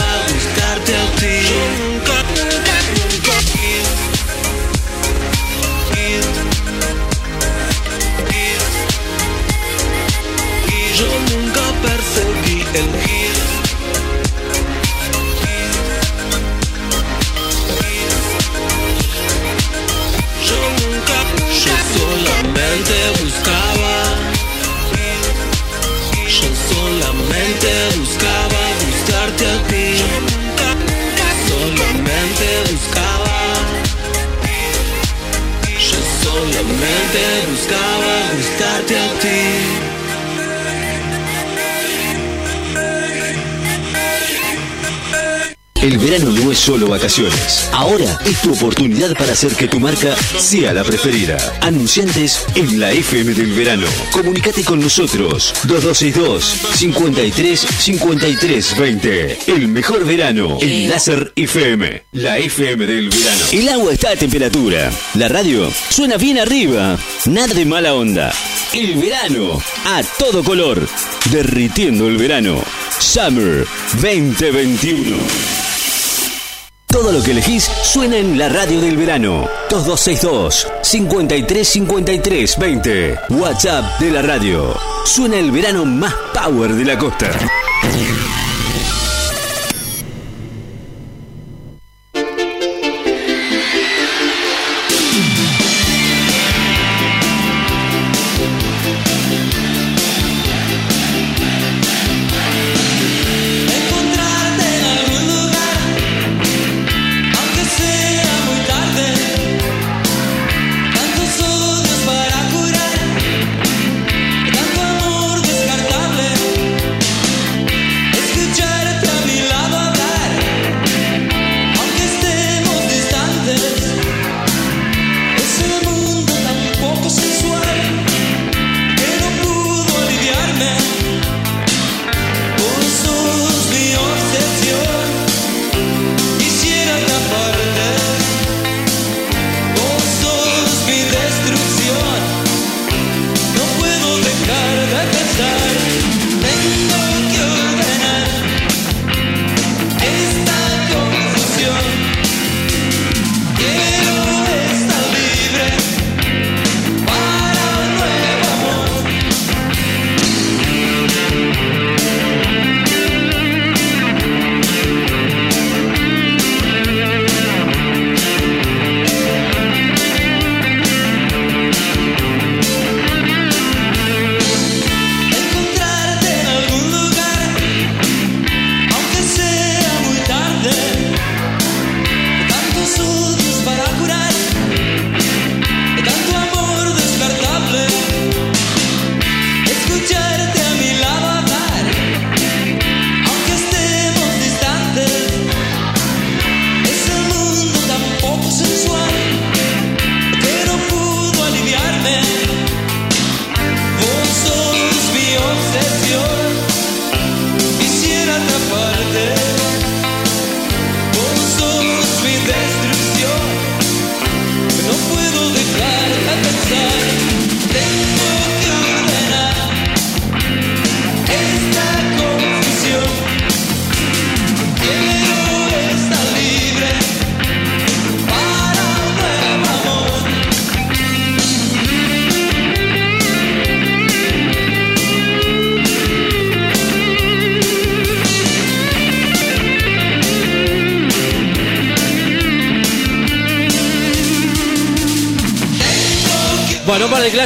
verano no es solo vacaciones. Ahora es tu oportunidad para hacer que tu marca sea la preferida. Anunciantes en la FM del verano. Comunicate con nosotros. 2262 53 53 20. El mejor verano en Láser FM. La FM del verano. El agua está a temperatura. La radio suena bien arriba. Nada de mala onda. El verano a todo color. Derritiendo el verano. Summer 2021. Todo lo que elegís suena en la radio del verano. 2262 53 53 20. WhatsApp de la radio. Suena el verano más power de la costa.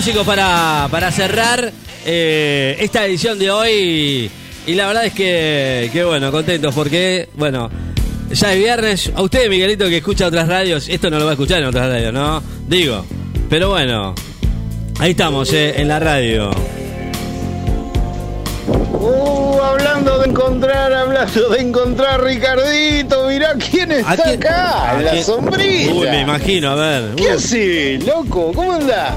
Clásicos para, para cerrar eh, esta edición de hoy. Y la verdad es que, que, bueno, contentos porque, bueno, ya es viernes. A usted, Miguelito, que escucha otras radios, esto no lo va a escuchar en otras radios, ¿no? Digo. Pero bueno, ahí estamos, eh, en la radio. Uh, hablando de encontrar, hablando de encontrar Ricardito, mirá quién está acá, en la sombrilla. Uy, me imagino, a ver. ¿Qué Uy, haces, loco? ¿Cómo andás?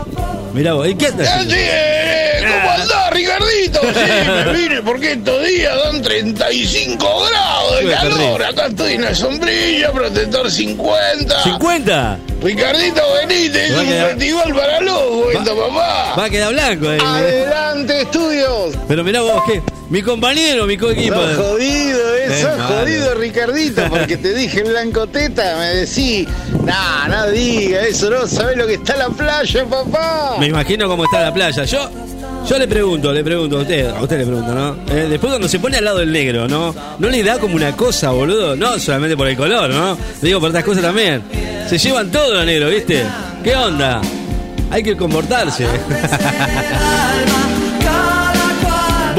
Mirá vos, ¿y qué andas Ah, haciendo? sí, eh, ¿Cómo andás, Ricardito? Sí, me (laughs) vine porque estos días dan 35 grados de calor. Acá estoy en la sombrilla, protector 50. ¿50? Ricardito, venite, es un quedar- festival para locos esto, papá. Va a quedar blanco ahí. Adelante, estudios. Pero mirá vos, ¿qué? Mi compañero, mi coequipo. Sos jodido, eh, sos malo. jodido, Ricardito, porque te dije blanco teta, me decís, nah, no diga eso, no sabés lo que está la playa, papá. Me imagino cómo está la playa. Yo, yo le pregunto, le pregunto a usted, a usted le pregunto, ¿no? Eh, después cuando se pone al lado del negro, ¿no? ¿No le da como una cosa, boludo? No solamente por el color, ¿no? Digo por otras cosas también. Se llevan todo lo negro, ¿viste? ¿Qué onda? Hay que comportarse. (laughs)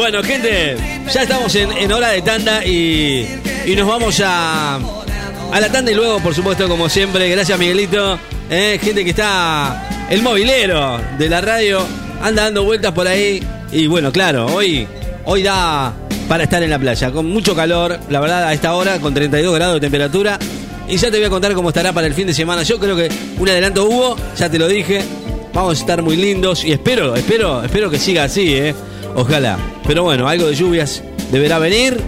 bueno, gente, ya estamos en, en hora de tanda y, y nos vamos a, a la tanda y luego, por supuesto, como siempre, gracias Miguelito, eh, gente que está, el movilero de la radio, anda dando vueltas por ahí. Y bueno, claro, hoy, hoy da para estar en la playa, con mucho calor, la verdad, a esta hora, con 32 grados de temperatura. Y ya te voy a contar cómo estará para el fin de semana. Yo creo que un adelanto hubo, ya te lo dije. Vamos a estar muy lindos y espero, espero, espero que siga así, ¿eh? Ojalá. Pero bueno, algo de lluvias deberá venir.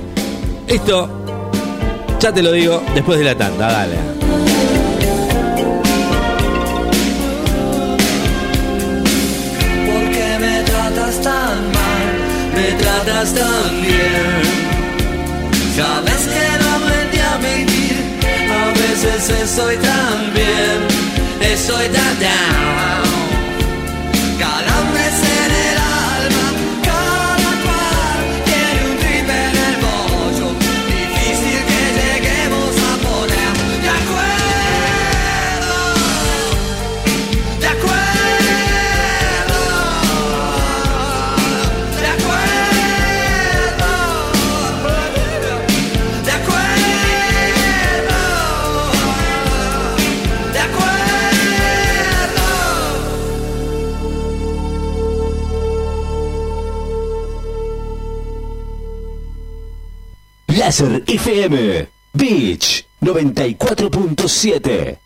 Esto, ya te lo digo, después de la tanda, dale. ¿Por qué me tratas tan mal? Me tratas tan bien. Sabes que no aprendí a mentir. A veces estoy tan bien, estoy tan down. Láser FM Beach 94.7